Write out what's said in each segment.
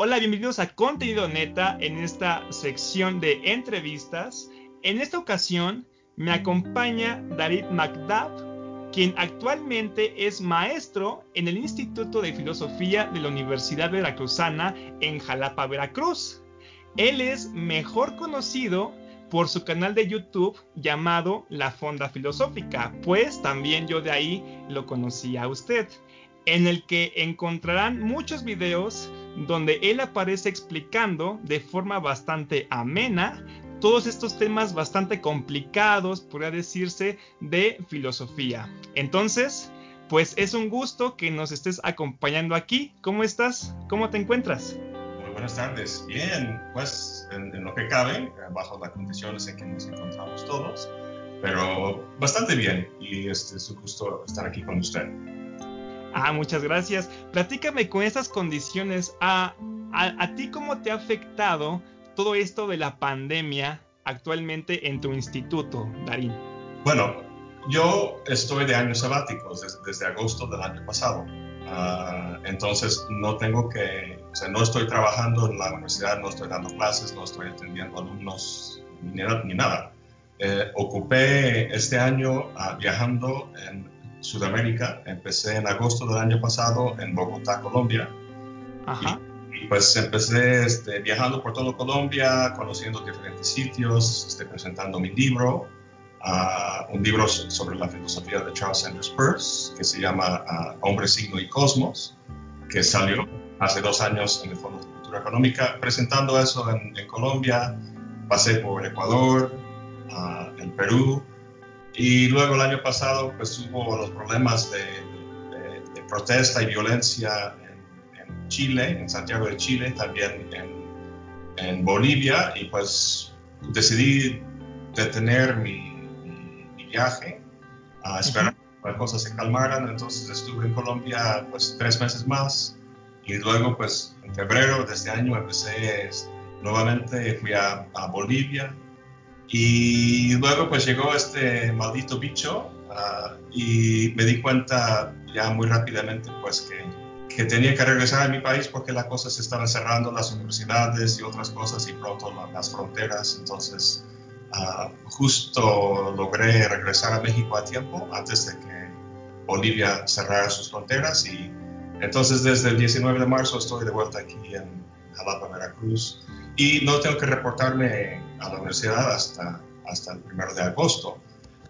Hola, bienvenidos a Contenido Neta en esta sección de entrevistas. En esta ocasión me acompaña David McDuff, quien actualmente es maestro en el Instituto de Filosofía de la Universidad Veracruzana en Jalapa, Veracruz. Él es mejor conocido por su canal de YouTube llamado La Fonda Filosófica, pues también yo de ahí lo conocí a usted, en el que encontrarán muchos videos donde él aparece explicando de forma bastante amena todos estos temas bastante complicados, podría decirse, de filosofía. Entonces, pues es un gusto que nos estés acompañando aquí. ¿Cómo estás? ¿Cómo te encuentras? Muy buenas tardes. Bien, pues en, lo que cabe, bajo las condiciones en que nos encontramos todos, pero bastante bien y este, es un gusto estar aquí con usted. Ah, muchas gracias. Platícame con esas condiciones. ¿A, a, ti cómo te ha afectado todo esto de la pandemia actualmente en tu instituto, Darín? Bueno, yo estoy de años sabáticos desde, agosto del año pasado. Uh, entonces no tengo que, o sea, no estoy trabajando en la universidad, no estoy dando clases, no estoy atendiendo alumnos ni, ni nada. Eh, ocupé este año uh, viajando en Sudamérica. Empecé en agosto del año pasado en Bogotá, Colombia. Ajá. Y, pues empecé este, viajando por todo Colombia, conociendo diferentes sitios, este, presentando mi libro, uh, un libro sobre la filosofía de Charles Sanders Peirce, que se llama uh, Hombre, Signo y Cosmos, que salió hace dos años en el Fondo de Cultura Económica. Presentando eso en, en Colombia, pasé por Ecuador, uh, en Perú, y luego el año pasado pues hubo los problemas de, de, protesta y violencia en, en, Chile, en Santiago de Chile, también en, en Bolivia. Y pues decidí detener mi, mi, viaje a esperar que las cosas se calmaran. Entonces estuve en Colombia pues tres meses más. Y luego pues en febrero de este año empecé nuevamente, fui a, a Bolivia y luego pues llegó este maldito bicho uh, y me di cuenta ya muy rápidamente pues que, que, tenía que regresar a mi país porque las cosas se estaban cerrando, las universidades y otras cosas y pronto las fronteras. Entonces uh, justo logré regresar a México a tiempo antes de que Bolivia cerrara sus fronteras y entonces desde el 19 de marzo estoy de vuelta aquí en Jalapa, Veracruz y no tengo que reportarme a la universidad hasta, hasta el primero de agosto.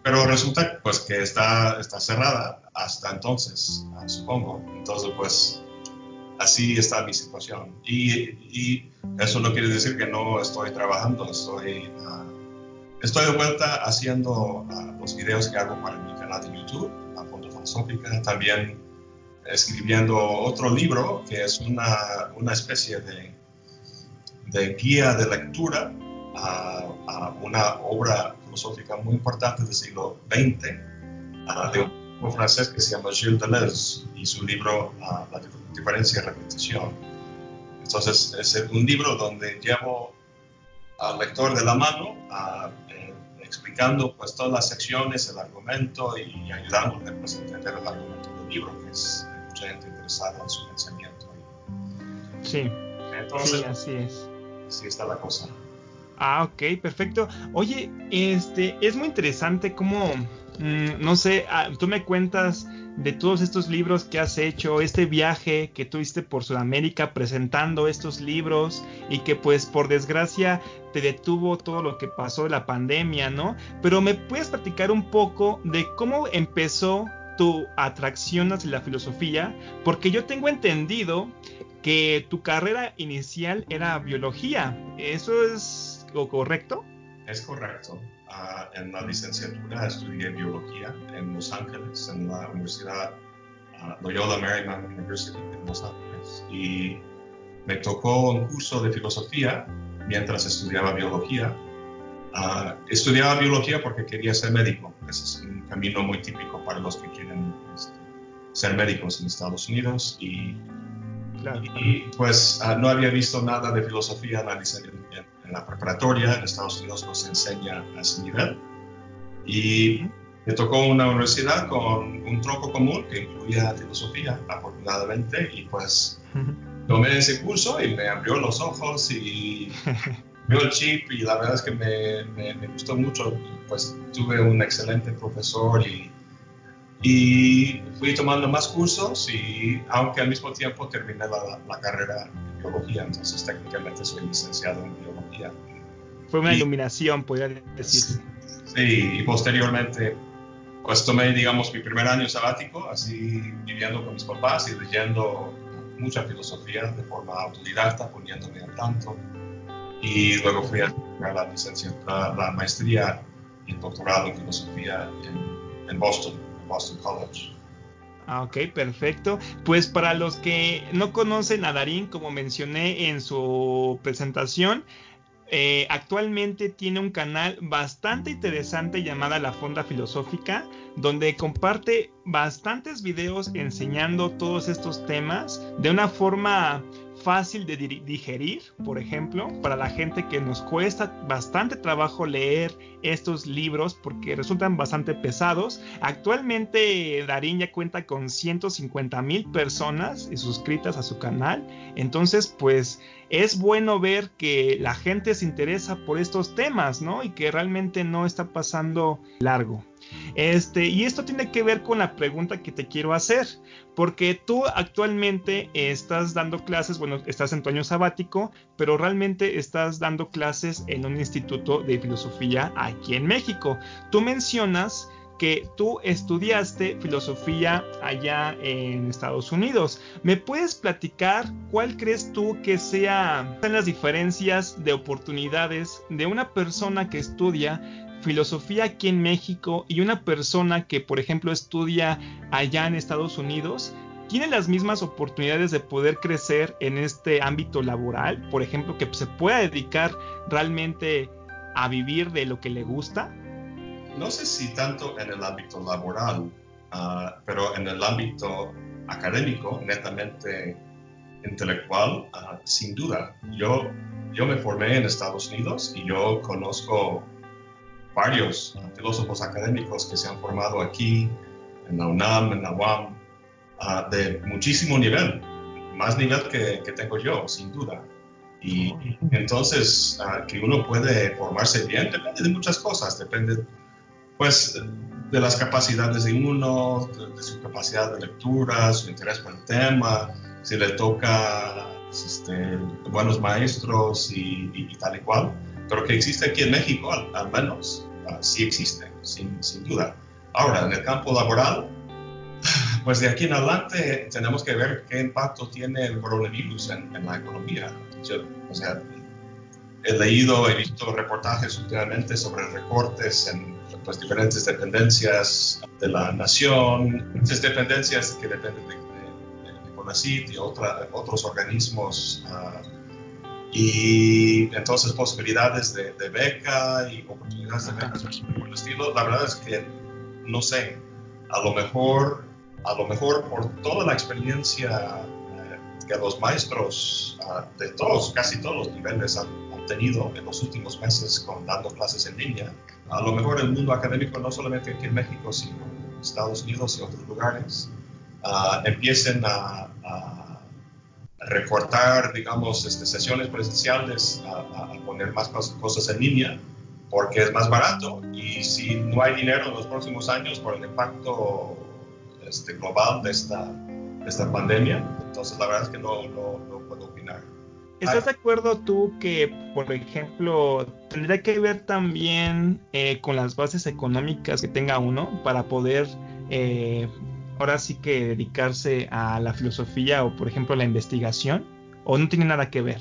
Pero resulta pues que está, está cerrada hasta entonces, ah, supongo. Entonces pues así está mi situación. Y, y, eso no quiere decir que no estoy trabajando, estoy, uh, estoy de vuelta haciendo uh, los videos que hago para mi canal de YouTube, la Fondo Filosófica, también escribiendo otro libro que es una, una especie de de guía de lectura a, a una obra filosófica muy importante del siglo XX de un francés que se llama Gilles Deleuze y su libro La diferencia y repetición. Entonces es un libro donde llevo al lector de la mano eh, explicando pues todas las secciones, el argumento y ayudándole pues, a entender el argumento del libro, que es mucha gente interesada en su pensamiento. Sí, Entonces, sí, así es así está la cosa. Ah, ok, perfecto. Oye, este, es muy interesante cómo, mm, no sé, ah, tú me cuentas de todos estos libros que has hecho, este viaje que tuviste por Sudamérica presentando estos libros y que pues por desgracia te detuvo todo lo que pasó de la pandemia, ¿no? Pero me puedes platicar un poco de cómo empezó tu atracción hacia la filosofía, porque yo tengo entendido que tu carrera inicial era biología. ¿Eso es lo correcto? Es correcto. Uh, en la licenciatura estudié biología en Los Ángeles, en la Universidad uh, Loyola Marymount University en Los Ángeles. Y me tocó un curso de filosofía mientras estudiaba biología. Uh, estudiaba biología porque quería ser médico. Ese es un camino muy típico para los que quieren este, ser médicos en Estados Unidos. Y y pues ah, no había visto nada de filosofía en la, en, la, preparatoria, en Estados Unidos no se enseña a ese nivel. Y me tocó una universidad con un tronco común que incluía filosofía, afortunadamente, y pues tomé ese curso y me abrió los ojos y vio el chip y la verdad es que me, me, gustó mucho. Pues tuve un excelente profesor y, y, fui tomando más cursos y aunque al mismo tiempo terminé la, la carrera biología, entonces técnicamente soy licenciado en biología. Fue una iluminación, podría decirse. Sí, y posteriormente pues tomé, digamos, mi primer año sabático, así viviendo con mis papás y leyendo mucha filosofía de forma autodidacta, poniéndome al tanto. Y luego fui a la licencia, la, maestría y el doctorado en filosofía en, en Boston, en Boston College. Ah, ok, perfecto. Pues para los que no conocen a Darín, como mencioné en su presentación, eh, actualmente tiene un canal bastante interesante llamada La Fonda Filosófica, donde comparte bastantes videos enseñando todos estos temas de una forma fácil de digerir, por ejemplo, para la gente que nos cuesta bastante trabajo leer estos libros porque resultan bastante pesados. Actualmente Darín ya cuenta con 150 mil personas suscritas a su canal, entonces pues es bueno ver que la gente se interesa por estos temas, ¿no? Y que realmente no está pasando largo. Este, y esto tiene que ver con la pregunta que te quiero hacer, porque tú actualmente estás dando clases, bueno, estás en tu año sabático, pero realmente estás dando clases en un instituto de filosofía aquí en México. Tú mencionas que tú estudiaste filosofía allá en Estados Unidos. ¿Me puedes platicar cuál crees tú que sean las diferencias de oportunidades de una persona que estudia filosofía aquí en México y una persona que, por ejemplo, estudia allá en Estados Unidos, ¿tiene las mismas oportunidades de poder crecer en este ámbito laboral? Por ejemplo, que se pueda dedicar realmente a vivir de lo que le gusta. No sé si tanto en el ámbito laboral, ah, pero en el ámbito académico, netamente intelectual, ah, sin duda. Yo, yo me formé en Estados Unidos y yo conozco varios filósofos académicos que se han formado aquí, en la UNAM, en la UAM, ah, de muchísimo nivel, más nivel que, que, tengo yo, sin duda. Y entonces, uh, que uno puede formarse bien, depende de muchas cosas, depende, pues, de las capacidades de uno, de, su capacidad de lectura, su interés por el tema, si le toca este, buenos maestros y, tal y cual. Pero que existe aquí en México, al menos, sí existe, sin, sin, duda. Ahora, en el campo laboral, pues de aquí en adelante tenemos que ver qué impacto tiene el coronavirus en, la economía. Yo, o sea, he leído, he visto reportajes últimamente sobre recortes en pues, diferentes dependencias de la nación, esas dependencias que dependen de, de, de CONACYT y otra, otros organismos uh, y entonces posibilidades de, beca y oportunidades de beca por el estilo. La verdad es que no sé, a lo mejor, a lo mejor por toda la experiencia eh, que los maestros ah, de todos, casi todos los niveles han, tenido en los últimos meses con dando clases en línea, a lo mejor el mundo académico, no solamente aquí en México, sino en Estados Unidos y otros lugares, uh, empiecen a recortar, digamos, este, sesiones presenciales a, poner más cosas, en línea porque es más barato y si no hay dinero en los próximos años por el impacto este, global de esta, esta pandemia, entonces la verdad es que no, no, opinar. ¿Estás de acuerdo tú que, por ejemplo, tendría que ver también eh, con las bases económicas que tenga uno para poder eh, ahora sí que dedicarse a la filosofía o, por ejemplo, a la investigación? ¿O no tiene nada que ver?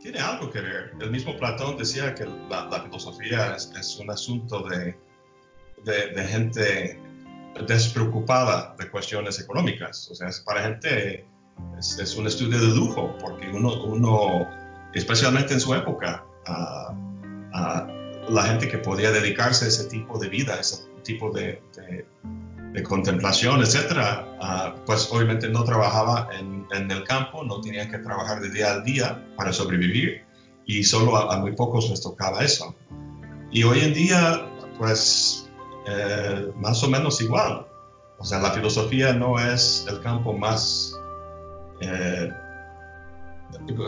Tiene algo que ver. El mismo Platón decía que la, filosofía es, un asunto de, de, gente despreocupada de cuestiones económicas. O sea, para gente es, un estudio de lujo, porque uno, uno especialmente en su época, la gente que podía dedicarse a ese tipo de vida, ese tipo de, de contemplación, etcétera, ah, pues obviamente no trabajaba en, en, el campo, no tenía que trabajar de día a día para sobrevivir y solo a, muy pocos les tocaba eso. Y hoy en día, pues eh, más o menos igual. O sea, la filosofía no es el campo más, eh,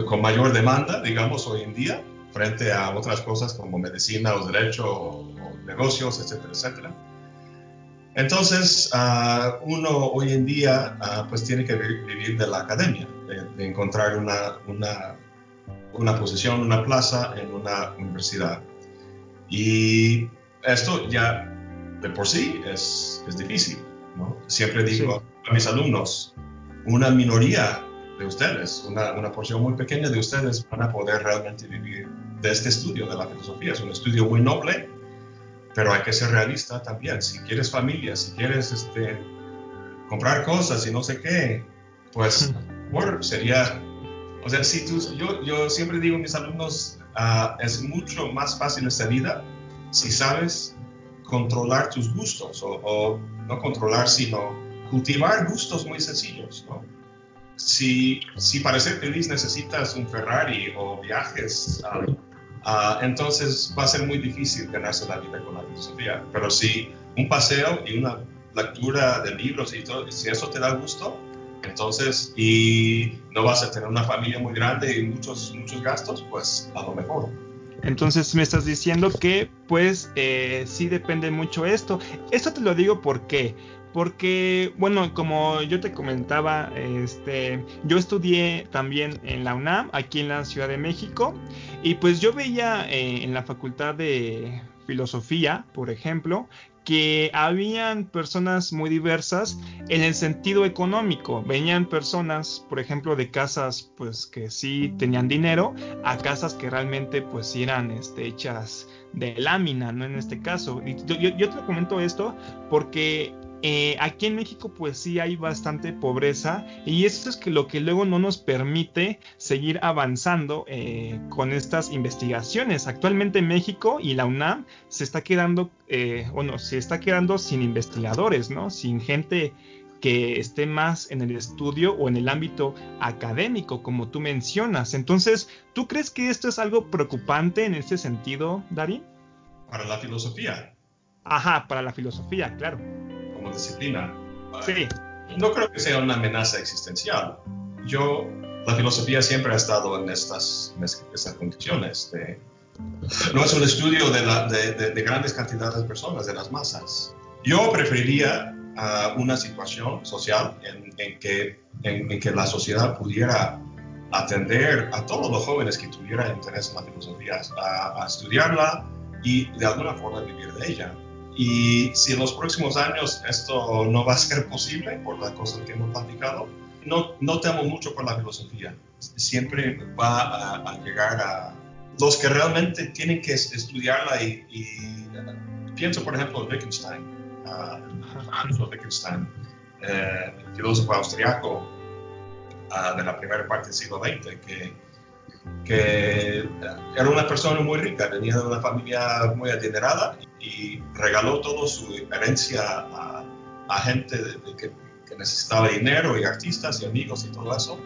con mayor demanda, digamos, hoy en día, frente a otras cosas como medicina o derecho o, negocios, etcétera, etcétera. Entonces, uh, uno hoy en día uh, pues tiene que vivir de la academia, de, de encontrar una, una, una, posición, una plaza en una universidad. Y esto ya de por sí es, es difícil. ¿no? Siempre digo sí. a mis alumnos, una minoría de ustedes, una, una, porción muy pequeña de ustedes van a poder realmente vivir de este estudio de la filosofía. Es un estudio muy noble, pero hay que ser realista también. Si quieres familia, si quieres este, comprar cosas y no sé qué, pues por, sería, o sea, si tú, yo, yo siempre digo a mis alumnos, uh, es mucho más fácil esta vida si sabes controlar tus gustos, o, o no controlar, sino cultivar gustos muy sencillos, ¿no? si, si para ser feliz necesitas un Ferrari o viajes, uh, uh, entonces va a ser muy difícil ganarse la vida con la filosofía. Pero si un paseo y una lectura de libros y todo, si eso te da gusto, entonces, y no vas a tener una familia muy grande y muchos, muchos gastos, pues a lo mejor. Entonces me estás diciendo que pues eh, sí depende mucho esto. Esto te lo digo porque porque, bueno, como yo te comentaba, este, yo estudié también en la UNAM, aquí en la Ciudad de México, y pues yo veía eh, en la Facultad de Filosofía, por ejemplo, que habían personas muy diversas en el sentido económico. Venían personas, por ejemplo, de casas pues que sí tenían dinero a casas que realmente pues eran este, hechas de lámina, ¿no? En este caso. Yo, yo, yo te comento esto porque eh, aquí en México pues sí hay bastante pobreza y eso es que lo que luego no nos permite seguir avanzando eh, con estas investigaciones. Actualmente México y la UNAM se está quedando, eh, bueno, se está quedando sin investigadores, ¿no? Sin gente que esté más en el estudio o en el ámbito académico, como tú mencionas. Entonces, ¿tú crees que esto es algo preocupante en este sentido, Darín? Para la filosofía. Ajá, para la filosofía, claro como disciplina. Sí. No creo que sea una amenaza existencial. Yo, la filosofía siempre ha estado en estas, en estas condiciones. De, no es un estudio de, la, de, de, de, grandes cantidades de personas, de las masas. Yo preferiría uh, una situación social en, en que, en, en, que la sociedad pudiera atender a todos los jóvenes que tuvieran interés en la filosofía, a, a estudiarla y de alguna forma vivir de ella. Y si en los próximos años esto no va a ser posible por las cosas que hemos platicado, no, no temo mucho por la filosofía. Siempre va a, a llegar a los que realmente tienen que estudiarla y, y uh, pienso por ejemplo en Wittgenstein, uh, Wittgenstein, eh, filósofo austriaco uh, de la primera parte del siglo XX, que, que era una persona muy rica, venía de una familia muy adinerada y regaló toda su herencia a, a gente de, de que, que, necesitaba dinero y artistas y amigos y todo eso.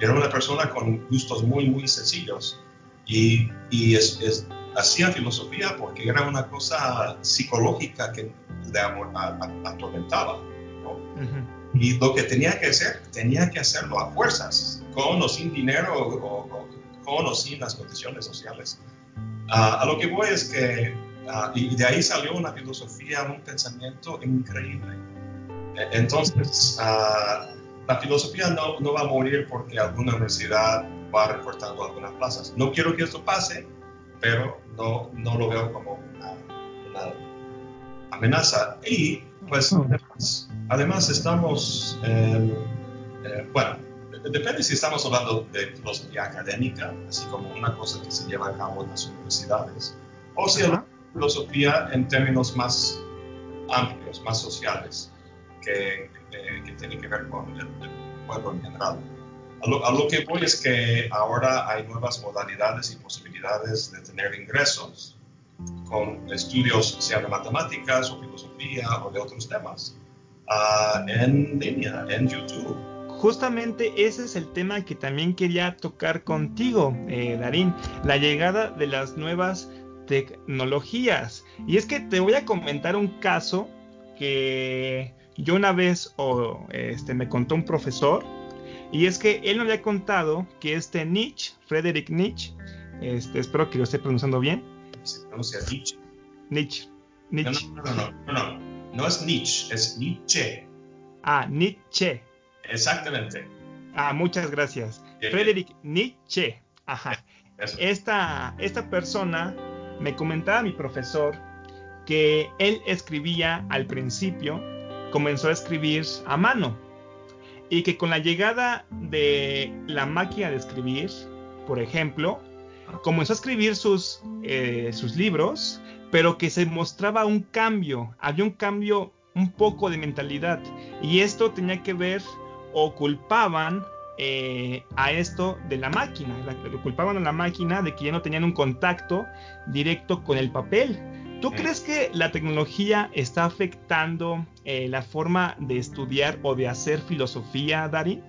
Era una persona con gustos muy, muy sencillos y, y es, es, hacía filosofía porque era una cosa psicológica que le atormentaba. ¿no? Uh -huh. Y lo que tenía que hacer, tenía que hacerlo a fuerzas, con o sin dinero, o, o con o sin las condiciones sociales. Uh, a lo que voy es que Uh, y de ahí salió una filosofía, un pensamiento increíble. Entonces, uh, la filosofía no, no, va a morir porque alguna universidad va recortando algunas plazas. No quiero que esto pase, pero no, no lo veo como una, una amenaza. Y, pues, además, además estamos, eh, eh, bueno, depende si estamos hablando de filosofía académica, así como una cosa que se lleva a cabo en las universidades, o si hablamos filosofía en términos más amplios, más sociales, que, eh, que tienen que ver con el, el pueblo en general. A lo, a lo, que voy es que ahora hay nuevas modalidades y posibilidades de tener ingresos con estudios, sea de matemáticas o filosofía o de otros temas, uh, en línea, en YouTube. Justamente ese es el tema que también quería tocar contigo, eh, Darín, la llegada de las nuevas tecnologías. Y es que te voy a comentar un caso que yo una vez o este, me contó un profesor Y es que él me había contado que este Nietzsche, Friedrich Nietzsche, este, espero que lo esté pronunciando bien. Se pronuncia Nietzsche. Nietzsche. No, Nietzsche. no, no, no, no, no, no es Nietzsche, es Nietzsche. Ah, Nietzsche. Exactamente. Ah, muchas gracias. Friedrich Nietzsche. Ajá. Eso. Esta, esta persona me comentaba mi profesor que él escribía al principio, comenzó a escribir a mano y que con la llegada de la máquina de escribir, por ejemplo, comenzó a escribir sus, eh, sus libros, pero que se mostraba un cambio, había un cambio un poco de mentalidad y esto tenía que ver o culpaban eh, a esto de la máquina, la- lo culpaban a la máquina de que ya no tenían un contacto directo con el papel. ¿Tú crees que la tecnología está afectando eh, la forma de estudiar o de hacer filosofía, Darín?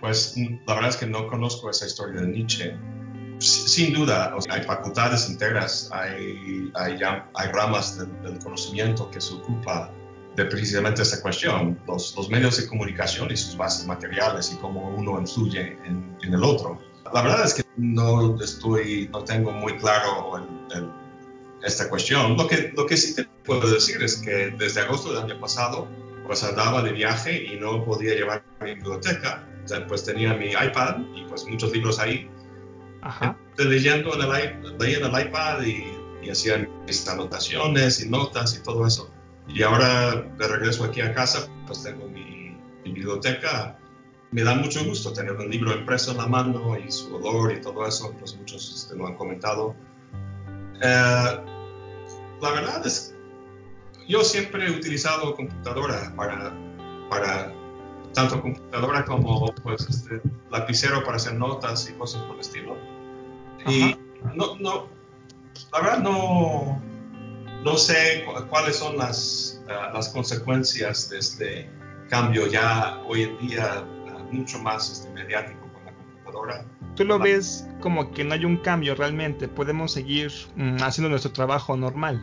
Pues mm, la verdad es que no conozco esa historia de Nietzsche. Sin duda, o sea, hay facultades enteras, hay, hay, hay ramas del, del conocimiento que se ocupa de precisamente esta cuestión, los, los medios de comunicación y sus bases materiales y cómo uno influye en, en el otro. La verdad es que no estoy, no tengo muy claro el- el- esta cuestión. Lo que, lo que sí te puedo decir es que desde agosto del año pasado, pues andaba de viaje y no podía llevar mi biblioteca. O sea, pues tenía mi iPad y pues muchos libros ahí. Ajá. Entonces, leyendo en el, leía en el iPad y, y hacía mis anotaciones y notas y todo eso. Y ahora de regreso aquí a casa, pues tengo mi, mi biblioteca. Me da mucho gusto tener un libro impreso en la mano y su olor y todo eso, pues muchos este, lo han comentado. Eh, la verdad es, yo siempre he utilizado computadora para, para tanto computadora como pues, este, lapicero para hacer notas y cosas por el estilo. Y no, no, la verdad no, no sé cu- cuáles son las, las consecuencias de este cambio ya hoy en día ah, mucho más este, mediático con la computadora. Tú lo ves como que no hay un cambio realmente, podemos seguir mm, haciendo nuestro trabajo normal.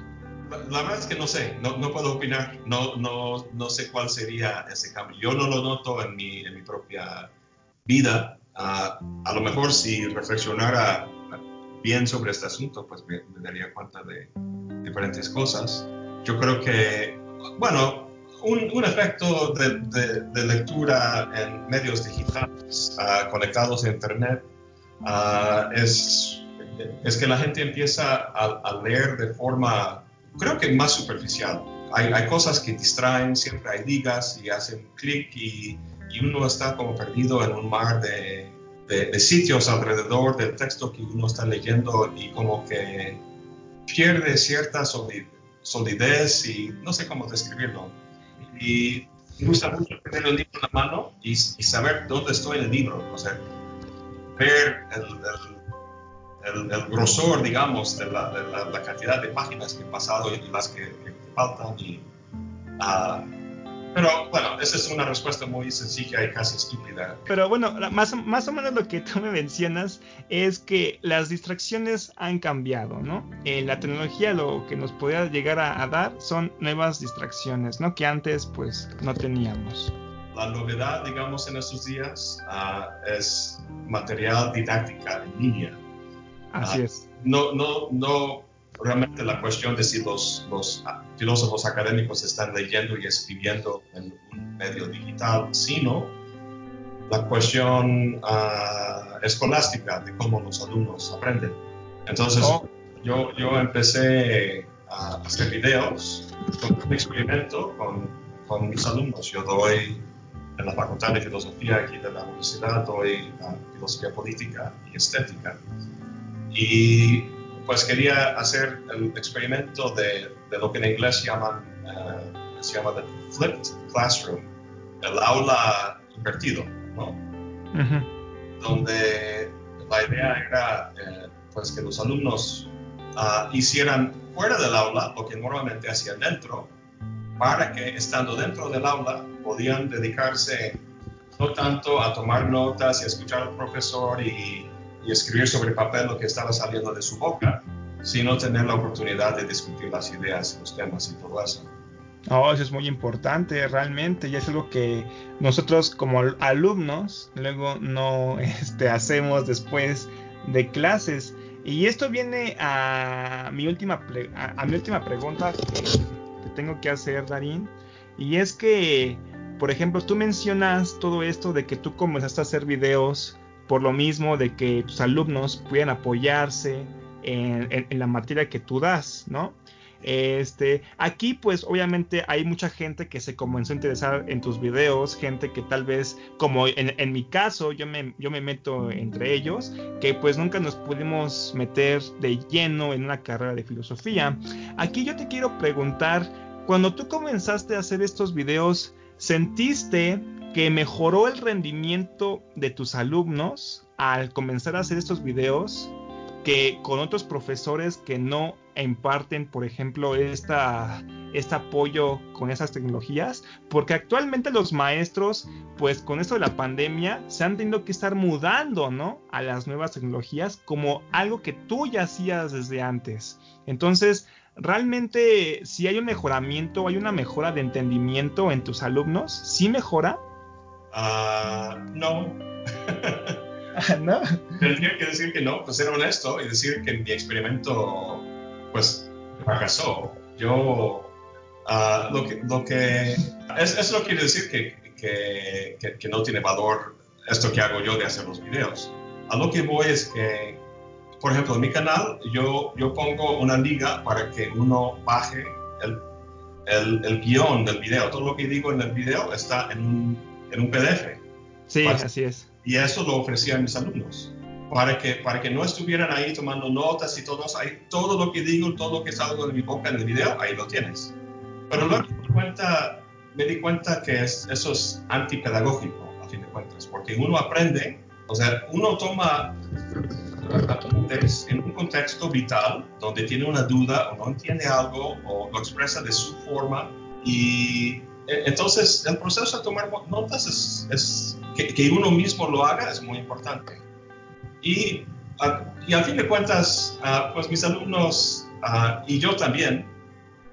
La, la verdad es que no sé, no, no puedo opinar, no, no, no sé cuál sería ese cambio. Yo no lo noto en mi, en mi propia vida. Ah, a lo mejor si reflexionara bien sobre este asunto, pues me, me daría cuenta de diferentes cosas. Yo creo que, bueno, un, efecto de, lectura en medios digitales ah, conectados a Internet ah, es, que la gente empieza a, leer de forma, creo que más superficial. Hay, cosas que distraen, siempre hay ligas y hacen clic y, uno está como perdido en un mar de, sitios alrededor del texto que uno está leyendo y como que pierde cierta soli- solidez y no sé cómo describirlo. Y me gusta mucho tener el libro en la mano y, y saber dónde estoy en el libro, o sea, ver el, el, el- el grosor, digamos, de, la, de la- la cantidad de páginas que he pasado y las que, que faltan. Y, ah, pero bueno, esa es una respuesta muy sencilla y casi estúpida. Pero bueno, más, más o menos lo que tú me mencionas es que las distracciones han cambiado, ¿no? Eh, la tecnología lo que nos podría llegar a, a dar son nuevas distracciones, ¿no? Que antes pues no teníamos. La novedad, digamos, en estos días ah, es material didáctica en línea. Así Ah. es. no, no, no realmente la cuestión de si los, los ah, filósofos académicos están leyendo y escribiendo en un medio digital, sino la cuestión ah, escolástica de cómo los alumnos aprenden. Entonces, Oh. yo, yo empecé a hacer videos con un experimento con, con mis alumnos. Yo doy en la Facultad de Filosofía aquí de la universidad, doy filosofía política y estética. Y pues quería hacer el experimento de, de lo que en inglés llaman, eh, se llama the flipped classroom, el aula invertido, ¿no? Donde la idea era eh, pues que los alumnos ah, hicieran fuera del aula lo que normalmente hacían dentro, para que estando dentro del aula podían dedicarse no tanto a tomar notas y escuchar al profesor y, y escribir sobre papel lo que estaba saliendo de su boca, sino tener la oportunidad de discutir las ideas los temas y todo eso. Oh, eso es muy importante, realmente, y es algo que nosotros como alumnos luego no este, hacemos después de clases. Y esto viene a mi última, a, mi última pregunta que, tengo que hacer, Darín, y es que, por ejemplo, tú mencionas todo esto de que tú comenzaste a hacer videos por lo mismo de que tus alumnos puedan apoyarse en la materia que tú das, ¿no? Este, aquí pues obviamente hay mucha gente que se comenzó a interesar en tus videos, gente que tal vez, como en, mi caso, yo me, yo me meto entre ellos, que pues nunca nos pudimos meter de lleno en una carrera de filosofía. Aquí yo te quiero preguntar, cuando tú comenzaste a hacer estos videos, ¿sentiste que mejoró el rendimiento de tus alumnos al comenzar a hacer estos videos que con otros profesores que no imparten, por ejemplo, esta, este apoyo con esas tecnologías, porque actualmente los maestros, pues con esto de la pandemia, se han tenido que estar mudando, ¿no? A las nuevas tecnologías como algo que tú ya hacías desde antes. Entonces, realmente, si hay un mejoramiento, hay una mejora de entendimiento en tus alumnos, ¿sí mejora? Ah, no. ¿No? Tendría que decir que no, pues ser honesto y decir que mi experimento pues fracasó. Yo, uh, lo que, lo que es, eso no quiere decir que, que, que, no tiene valor esto que hago yo de hacer los videos. A lo que voy es que, por ejemplo, en mi canal yo, yo pongo una liga para que uno baje el, el, el guion del video. Todo lo que digo en el video está en un, en un PDF. Sí, así es. Y eso lo ofrecía a mis alumnos para que, para que no estuvieran ahí tomando notas y todo, ahí, todo lo que digo, todo lo que salgo de mi boca en el video, ahí lo tienes. Pero luego me di cuenta, me di cuenta que es, eso es antipedagógico, a fin de cuentas, porque uno aprende, o sea, uno toma en un contexto vital, donde tiene una duda o no entiende algo o lo expresa de su forma y entonces el proceso de tomar notas es, es que, que uno mismo lo haga es muy importante. Y, y al fin de cuentas, ah, pues mis alumnos ah, y yo también,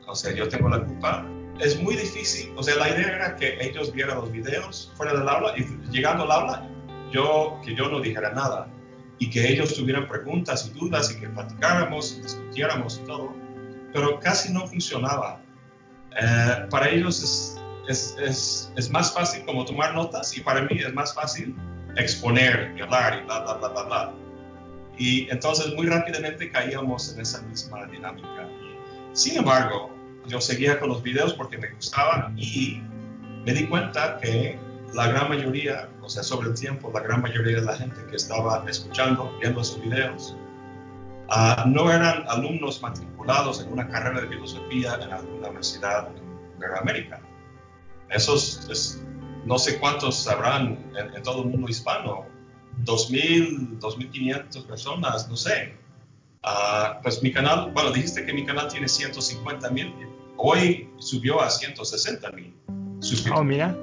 o sea, yo tengo la culpa, es muy difícil. O sea, la idea era que ellos vieran los videos fuera del aula y llegando al aula, yo, que yo no dijera nada y que ellos tuvieran preguntas y dudas y que platicáramos y discutiéramos y todo, pero casi no funcionaba. Eh, para ellos es, es, es, es, más fácil como tomar notas y para mí es más fácil exponer y hablar y bla, bla, bla, bla, bla. Y entonces muy rápidamente caíamos en esa misma dinámica. Sin embargo, yo seguía con los videos porque me gustaba y me di cuenta que la gran mayoría, o sea, sobre el tiempo, la gran mayoría de la gente que estaba escuchando, viendo esos videos, uh, no eran alumnos matriculados en una carrera de filosofía en alguna universidad en América. Esos es, no sé cuántos sabrán en, todo el mundo hispano, 2.000, 2.500 personas, no sé. Uh, pues mi canal, bueno, dijiste que mi canal tiene 150 mil, hoy subió a 160 mil Oh, mira.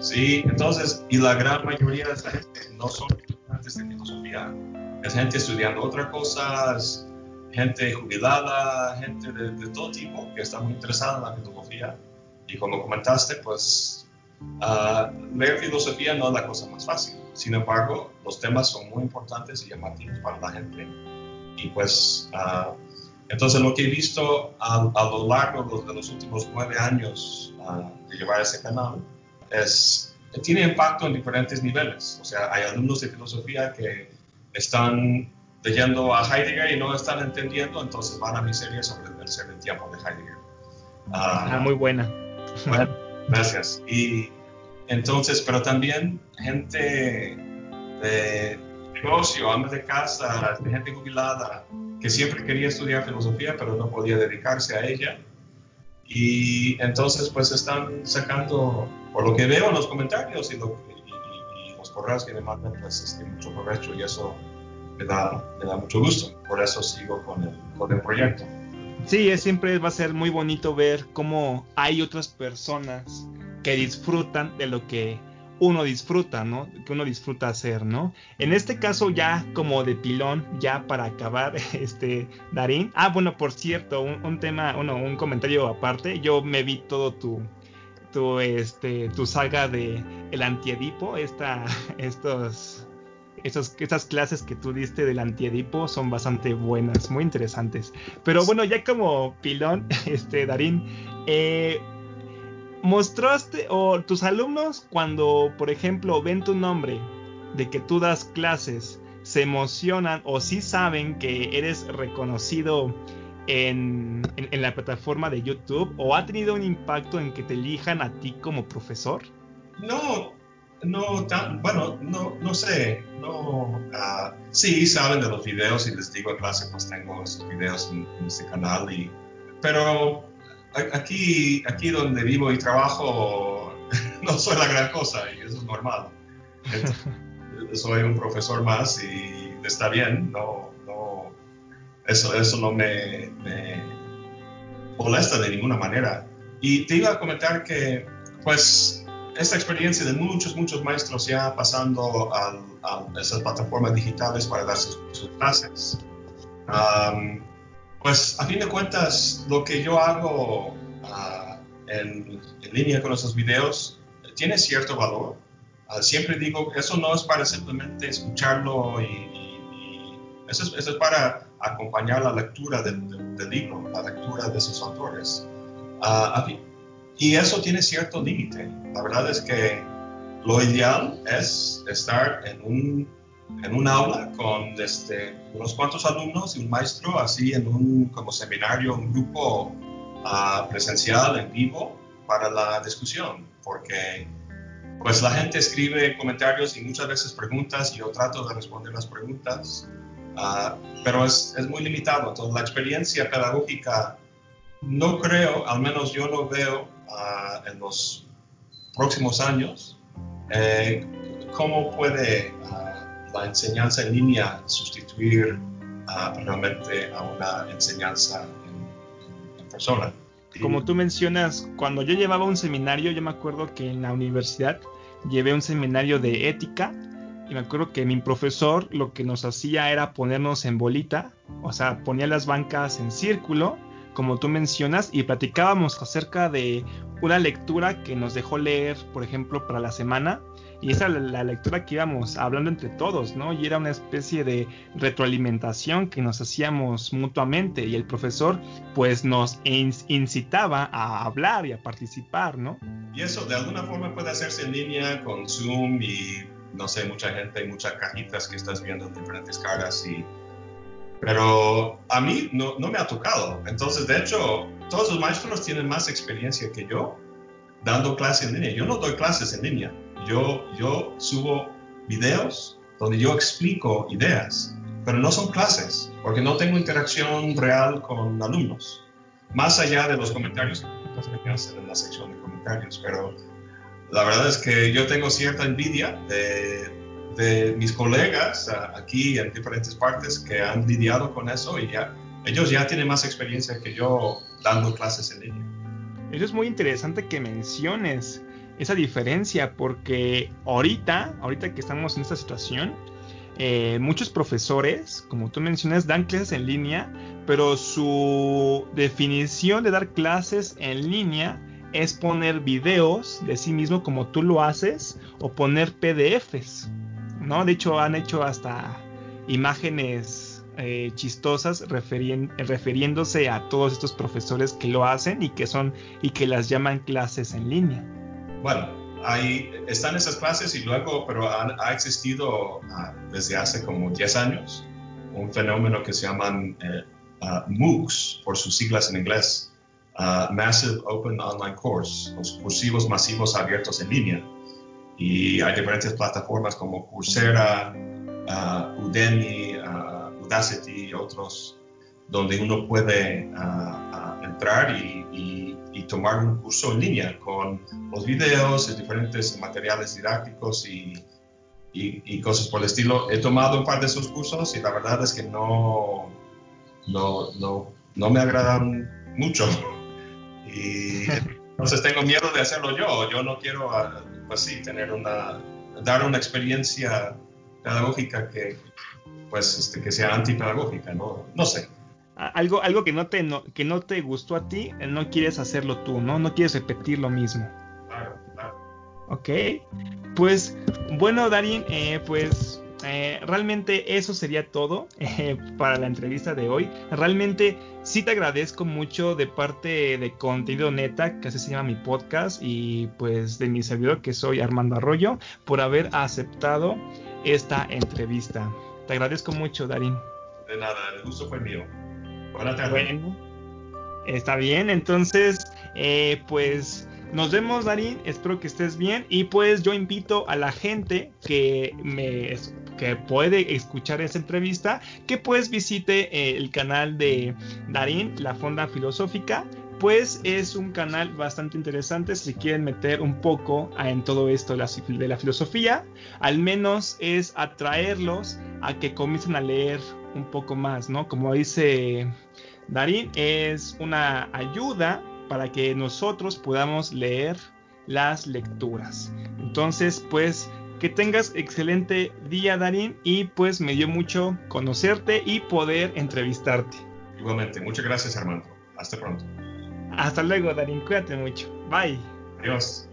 Sí, entonces, y la gran mayoría de esa gente no son estudiantes de filosofía, es gente estudiando otras cosas, gente jubilada, gente de, de todo tipo que está muy interesada en la filosofía. Y como comentaste, pues Uh, leer filosofía no es la cosa más fácil. Sin embargo, los temas son muy importantes y llamativos para la gente. Y pues, uh, entonces lo que he visto a, lo largo de los últimos nueve años uh, de llevar ese canal es tiene impacto en diferentes niveles. O sea, hay alumnos de filosofía que están leyendo a Heidegger y no están entendiendo, entonces van a mi serie sobre el tercer tiempo de Heidegger. ah, muy buena. Gracias. Y entonces, pero también gente de negocio, amas de casa, gente jubilada, que siempre quería estudiar filosofía, pero no podía dedicarse a ella. Y entonces, pues están sacando, por lo que veo en los comentarios y, los correos que me mandan, pues este, mucho provecho y eso me da, me da mucho gusto. Por eso sigo con el, con el proyecto. Sí, es, siempre va a ser muy bonito ver cómo hay otras personas que disfrutan de lo que uno disfruta, ¿no? Que uno disfruta hacer, ¿no? En este caso ya como de pilón, ya para acabar, este, Darín. Ah, bueno, por cierto, un, tema, uno, un comentario aparte. Yo me vi todo tu, tu, este, tu saga de el antiedipo, esta, estos, estos, estas clases que tú diste del antiedipo son bastante buenas, muy interesantes. Pero bueno, ya como pilón, este, Darín, eh, mostraste o tus alumnos cuando, por ejemplo, ven tu nombre de que tú das clases, se emocionan o sí saben que eres reconocido en, la plataforma de YouTube o ha tenido un impacto en que te elijan a ti como profesor? No, no tan, bueno, no, no sé, no, uh, sí saben de los videos y les digo en clase pues tengo esos videos en, en este canal y, pero aquí, aquí donde vivo y trabajo no soy la gran cosa y eso es normal. soy un profesor más y está bien, no, no, eso, eso no me, molesta de ninguna manera. Y te iba a comentar que, pues, esta experiencia de muchos, muchos maestros ya pasando a, esas plataformas digitales para dar sus, clases. Pues a fin de cuentas, lo que yo hago ah, en, línea con esos videos tiene cierto valor. Ah, siempre digo, eso no es para simplemente escucharlo y, eso, es, para acompañar la lectura del, libro, la lectura de sus autores. Ah, y eso tiene cierto límite. La verdad es que lo ideal es estar en un en un aula con este, unos cuantos alumnos y un maestro, así en un como seminario, un grupo uh, presencial en vivo para la discusión, porque pues la gente escribe comentarios y muchas veces preguntas y yo trato de responder las preguntas, uh, pero es, es, muy limitado. Entonces la experiencia pedagógica no creo, al menos yo no veo en los próximos años, eh, cómo puede la enseñanza en línea sustituir realmente a una enseñanza en, persona. Como tú mencionas, cuando yo llevaba un seminario, yo me acuerdo que en la universidad llevé un seminario de ética y me acuerdo que mi profesor lo que nos hacía era ponernos en bolita, o sea, ponía las bancas en círculo, como tú mencionas, y platicábamos acerca de una lectura que nos dejó leer, por ejemplo, para la semana, y esa era la lectura que íbamos hablando entre todos, ¿no? Y era una especie de retroalimentación que nos hacíamos mutuamente y el profesor pues nos incitaba a hablar y a participar, ¿no? Y eso de alguna forma puede hacerse en línea con Zoom y no sé, mucha gente y muchas cajitas que estás viendo en diferentes caras y pero a mí no, no me ha tocado. Entonces, de hecho, todos los maestros tienen más experiencia que yo dando clases en línea. Yo no doy clases en línea yo, yo subo videos donde yo explico ideas, pero no son clases, porque no tengo interacción real con alumnos, más allá de los comentarios que hacen en la sección de comentarios. Pero la verdad es que yo tengo cierta envidia de, de mis colegas aquí en diferentes partes que han lidiado con eso y ya, ellos ya tienen más experiencia que yo dando clases en línea. Eso es muy interesante que menciones esa diferencia porque ahorita, ahorita que estamos en esta situación, eh, muchos profesores, como tú mencionas, dan clases en línea, pero su definición de dar clases en línea es poner videos de sí mismo como tú lo haces o poner PDFs, ¿no? De hecho han hecho hasta imágenes eh, chistosas refiriéndose a todos estos profesores que lo hacen y que son y que las llaman clases en línea. Bueno, ahí están esas clases y luego, pero ha, existido ah, desde hace como 10 años un fenómeno que se llaman ah, MOOCs, por sus siglas en inglés, ah, Massive Open Online Course, los cursivos masivos abiertos en línea. Y hay diferentes plataformas como Coursera, Udemy, Udacity y otros, donde uno puede entrar y y tomar un curso en línea con los videos, y diferentes materiales didácticos y, y, cosas por el estilo. He tomado un par de esos cursos y la verdad es que no, no, no, no me agradan mucho. Y entonces tengo miedo de hacerlo yo. Yo no quiero, pues sí, tener una, dar una experiencia pedagógica que, pues, este, que sea antipedagógica, ¿no? No sé. Algo, algo que, no te, que no te gustó a ti, eh, no quieres hacerlo tú, ¿no? No quieres repetir lo mismo. Claro, claro. Ok. Pues, bueno, Darín, eh, pues eh, realmente eso sería todo para la entrevista de hoy. Realmente sí te agradezco mucho de parte de Contenido Neta, que así se llama mi podcast, y pues de mi servidor que soy Armando Arroyo, por haber aceptado esta entrevista. Te agradezco mucho, Darín. De nada, el gusto fue mío. Buenas tardes. Bueno, está bien, entonces, eh, pues nos vemos, Darín. Espero que estés bien. Y pues yo invito a la gente que me que puede escuchar esta entrevista, que pues visite eh, el canal de Darín, la Fonda Filosófica, pues es un canal bastante interesante si quieren meter un poco en todo esto de la filosofía, al menos es atraerlos a que comiencen a leer un poco más, ¿no? Como dice Darín, es una ayuda para que nosotros podamos leer las lecturas. Entonces, pues que tengas excelente día, Darín, y pues me dio mucho conocerte y poder entrevistarte. Igualmente, muchas gracias, Armando. Hasta pronto. Hasta luego, Darín. Cuídate mucho. Bye. Adiós.